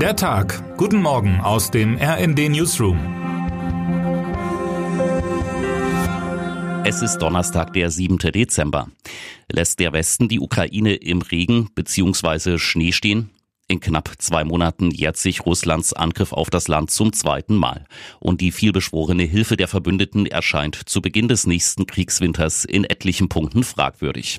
Der Tag. Guten Morgen aus dem RND Newsroom. Es ist Donnerstag, der 7. Dezember. Lässt der Westen die Ukraine im Regen bzw. Schnee stehen? In knapp zwei Monaten jährt sich Russlands Angriff auf das Land zum zweiten Mal. Und die vielbeschworene Hilfe der Verbündeten erscheint zu Beginn des nächsten Kriegswinters in etlichen Punkten fragwürdig.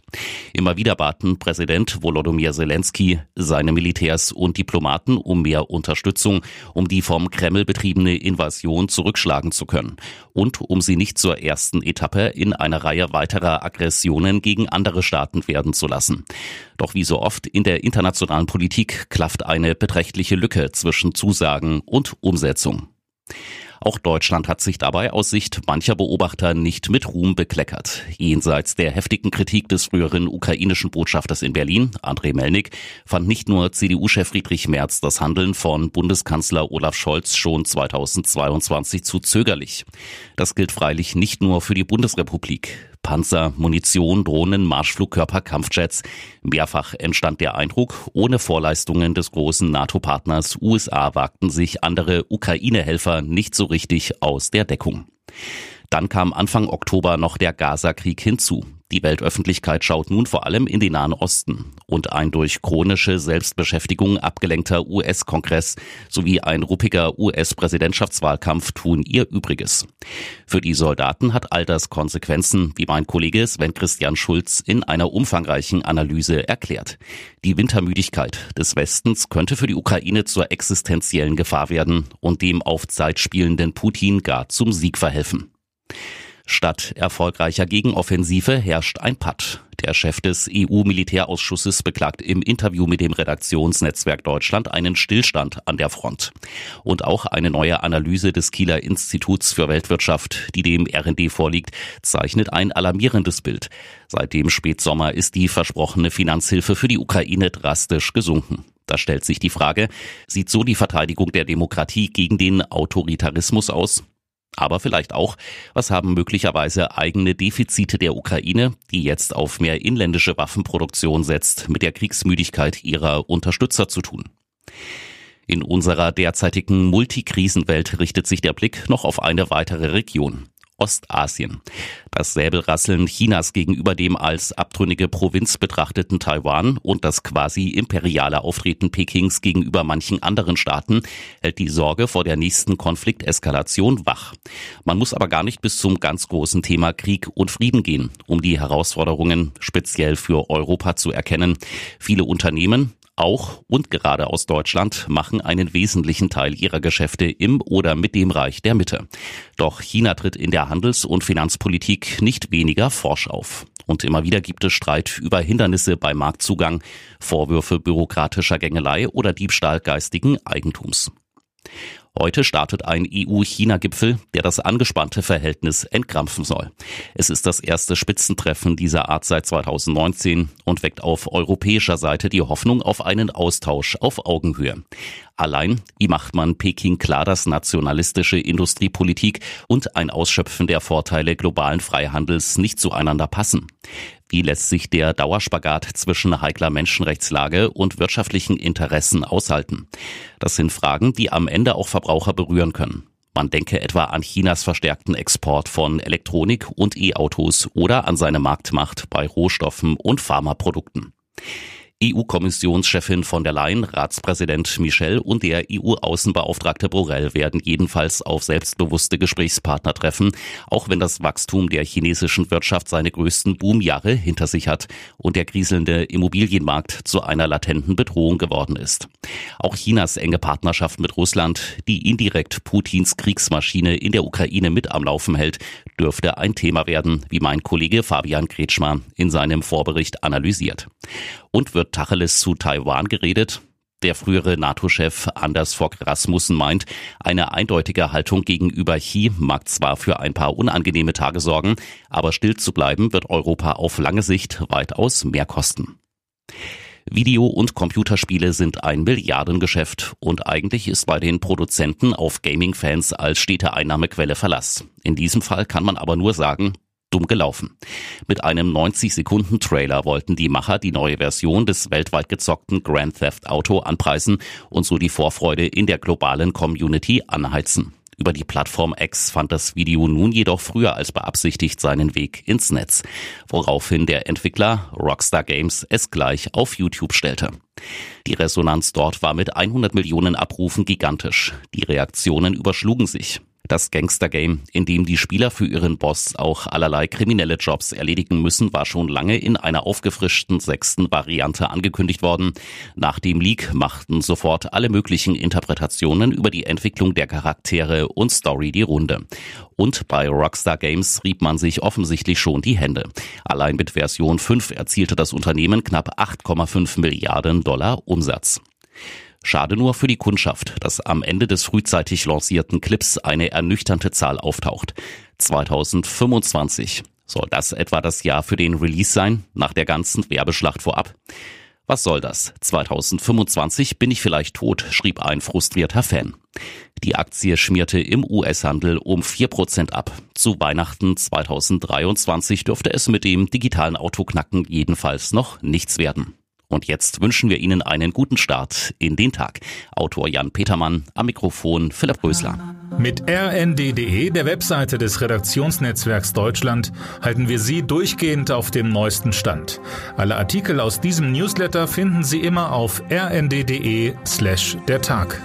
Immer wieder baten Präsident Volodymyr Zelensky seine Militärs und Diplomaten um mehr Unterstützung, um die vom Kreml betriebene Invasion zurückschlagen zu können und um sie nicht zur ersten Etappe in einer Reihe weiterer Aggressionen gegen andere Staaten werden zu lassen. Doch wie so oft in der internationalen Politik klafft eine beträchtliche Lücke zwischen Zusagen und Umsetzung. Auch Deutschland hat sich dabei aus Sicht mancher Beobachter nicht mit Ruhm bekleckert. Jenseits der heftigen Kritik des früheren ukrainischen Botschafters in Berlin, Andrei Melnik, fand nicht nur CDU-Chef Friedrich Merz das Handeln von Bundeskanzler Olaf Scholz schon 2022 zu zögerlich. Das gilt freilich nicht nur für die Bundesrepublik. Panzer, Munition, Drohnen, Marschflugkörper, Kampfjets. Mehrfach entstand der Eindruck, ohne Vorleistungen des großen NATO-Partners USA wagten sich andere Ukraine-Helfer nicht so richtig aus der Deckung. Dann kam Anfang Oktober noch der Gaza-Krieg hinzu. Die Weltöffentlichkeit schaut nun vor allem in den Nahen Osten und ein durch chronische Selbstbeschäftigung abgelenkter US-Kongress sowie ein ruppiger US-Präsidentschaftswahlkampf tun ihr Übriges. Für die Soldaten hat all das Konsequenzen, wie mein Kollege Sven Christian Schulz in einer umfangreichen Analyse erklärt. Die Wintermüdigkeit des Westens könnte für die Ukraine zur existenziellen Gefahr werden und dem auf Zeit spielenden Putin gar zum Sieg verhelfen. Statt erfolgreicher Gegenoffensive herrscht ein Patt. Der Chef des EU-Militärausschusses beklagt im Interview mit dem Redaktionsnetzwerk Deutschland einen Stillstand an der Front. Und auch eine neue Analyse des Kieler Instituts für Weltwirtschaft, die dem RND vorliegt, zeichnet ein alarmierendes Bild. Seit dem Spätsommer ist die versprochene Finanzhilfe für die Ukraine drastisch gesunken. Da stellt sich die Frage, sieht so die Verteidigung der Demokratie gegen den Autoritarismus aus? Aber vielleicht auch, was haben möglicherweise eigene Defizite der Ukraine, die jetzt auf mehr inländische Waffenproduktion setzt, mit der Kriegsmüdigkeit ihrer Unterstützer zu tun? In unserer derzeitigen Multikrisenwelt richtet sich der Blick noch auf eine weitere Region. Ostasien. Das Säbelrasseln Chinas gegenüber dem als abtrünnige Provinz betrachteten Taiwan und das quasi imperiale Auftreten Pekings gegenüber manchen anderen Staaten hält die Sorge vor der nächsten Konflikteskalation wach. Man muss aber gar nicht bis zum ganz großen Thema Krieg und Frieden gehen, um die Herausforderungen speziell für Europa zu erkennen. Viele Unternehmen, auch und gerade aus Deutschland machen einen wesentlichen Teil ihrer Geschäfte im oder mit dem Reich der Mitte. Doch China tritt in der Handels- und Finanzpolitik nicht weniger forsch auf. Und immer wieder gibt es Streit über Hindernisse beim Marktzugang, Vorwürfe bürokratischer Gängelei oder Diebstahl geistigen Eigentums. Heute startet ein EU-China-Gipfel, der das angespannte Verhältnis entkrampfen soll. Es ist das erste Spitzentreffen dieser Art seit 2019 und weckt auf europäischer Seite die Hoffnung auf einen Austausch auf Augenhöhe. Allein, wie macht man Peking klar, dass nationalistische Industriepolitik und ein Ausschöpfen der Vorteile globalen Freihandels nicht zueinander passen? Wie lässt sich der Dauerspagat zwischen heikler Menschenrechtslage und wirtschaftlichen Interessen aushalten? Das sind Fragen, die am Ende auch Verbraucher berühren können. Man denke etwa an Chinas verstärkten Export von Elektronik und E-Autos oder an seine Marktmacht bei Rohstoffen und Pharmaprodukten. EU-Kommissionschefin von der Leyen, Ratspräsident Michel und der EU-Außenbeauftragte Borrell werden jedenfalls auf selbstbewusste Gesprächspartner treffen, auch wenn das Wachstum der chinesischen Wirtschaft seine größten Boomjahre hinter sich hat und der kriselnde Immobilienmarkt zu einer latenten Bedrohung geworden ist. Auch Chinas enge Partnerschaft mit Russland, die indirekt Putins Kriegsmaschine in der Ukraine mit am Laufen hält, dürfte ein Thema werden, wie mein Kollege Fabian Kretschmer in seinem Vorbericht analysiert. Und wird Tacheles zu Taiwan geredet? Der frühere NATO-Chef Anders Fogh Rasmussen meint, eine eindeutige Haltung gegenüber Xi mag zwar für ein paar unangenehme Tage sorgen, aber still zu bleiben wird Europa auf lange Sicht weitaus mehr kosten. Video- und Computerspiele sind ein Milliardengeschäft und eigentlich ist bei den Produzenten auf Gaming-Fans als stete Einnahmequelle Verlass. In diesem Fall kann man aber nur sagen, dumm gelaufen. Mit einem 90-Sekunden-Trailer wollten die Macher die neue Version des weltweit gezockten Grand Theft Auto anpreisen und so die Vorfreude in der globalen Community anheizen. Über die Plattform X fand das Video nun jedoch früher als beabsichtigt seinen Weg ins Netz, woraufhin der Entwickler Rockstar Games es gleich auf YouTube stellte. Die Resonanz dort war mit 100 Millionen Abrufen gigantisch. Die Reaktionen überschlugen sich. Das Gangster-Game, in dem die Spieler für ihren Boss auch allerlei kriminelle Jobs erledigen müssen, war schon lange in einer aufgefrischten sechsten Variante angekündigt worden. Nach dem Leak machten sofort alle möglichen Interpretationen über die Entwicklung der Charaktere und Story die Runde. Und bei Rockstar Games rieb man sich offensichtlich schon die Hände. Allein mit Version 5 erzielte das Unternehmen knapp 8,5 Milliarden Dollar Umsatz. Schade nur für die Kundschaft, dass am Ende des frühzeitig lancierten Clips eine ernüchternde Zahl auftaucht. 2025. Soll das etwa das Jahr für den Release sein, nach der ganzen Werbeschlacht vorab? Was soll das? 2025 bin ich vielleicht tot, schrieb ein frustrierter Fan. Die Aktie schmierte im US-Handel um 4% ab. Zu Weihnachten 2023 dürfte es mit dem digitalen Autoknacken jedenfalls noch nichts werden. Und jetzt wünschen wir Ihnen einen guten Start in den Tag. Autor Jan Petermann, am Mikrofon Philipp Rösler. Mit rnd.de, der Webseite des Redaktionsnetzwerks Deutschland, halten wir Sie durchgehend auf dem neuesten Stand. Alle Artikel aus diesem Newsletter finden Sie immer auf rnd.de slash der Tag.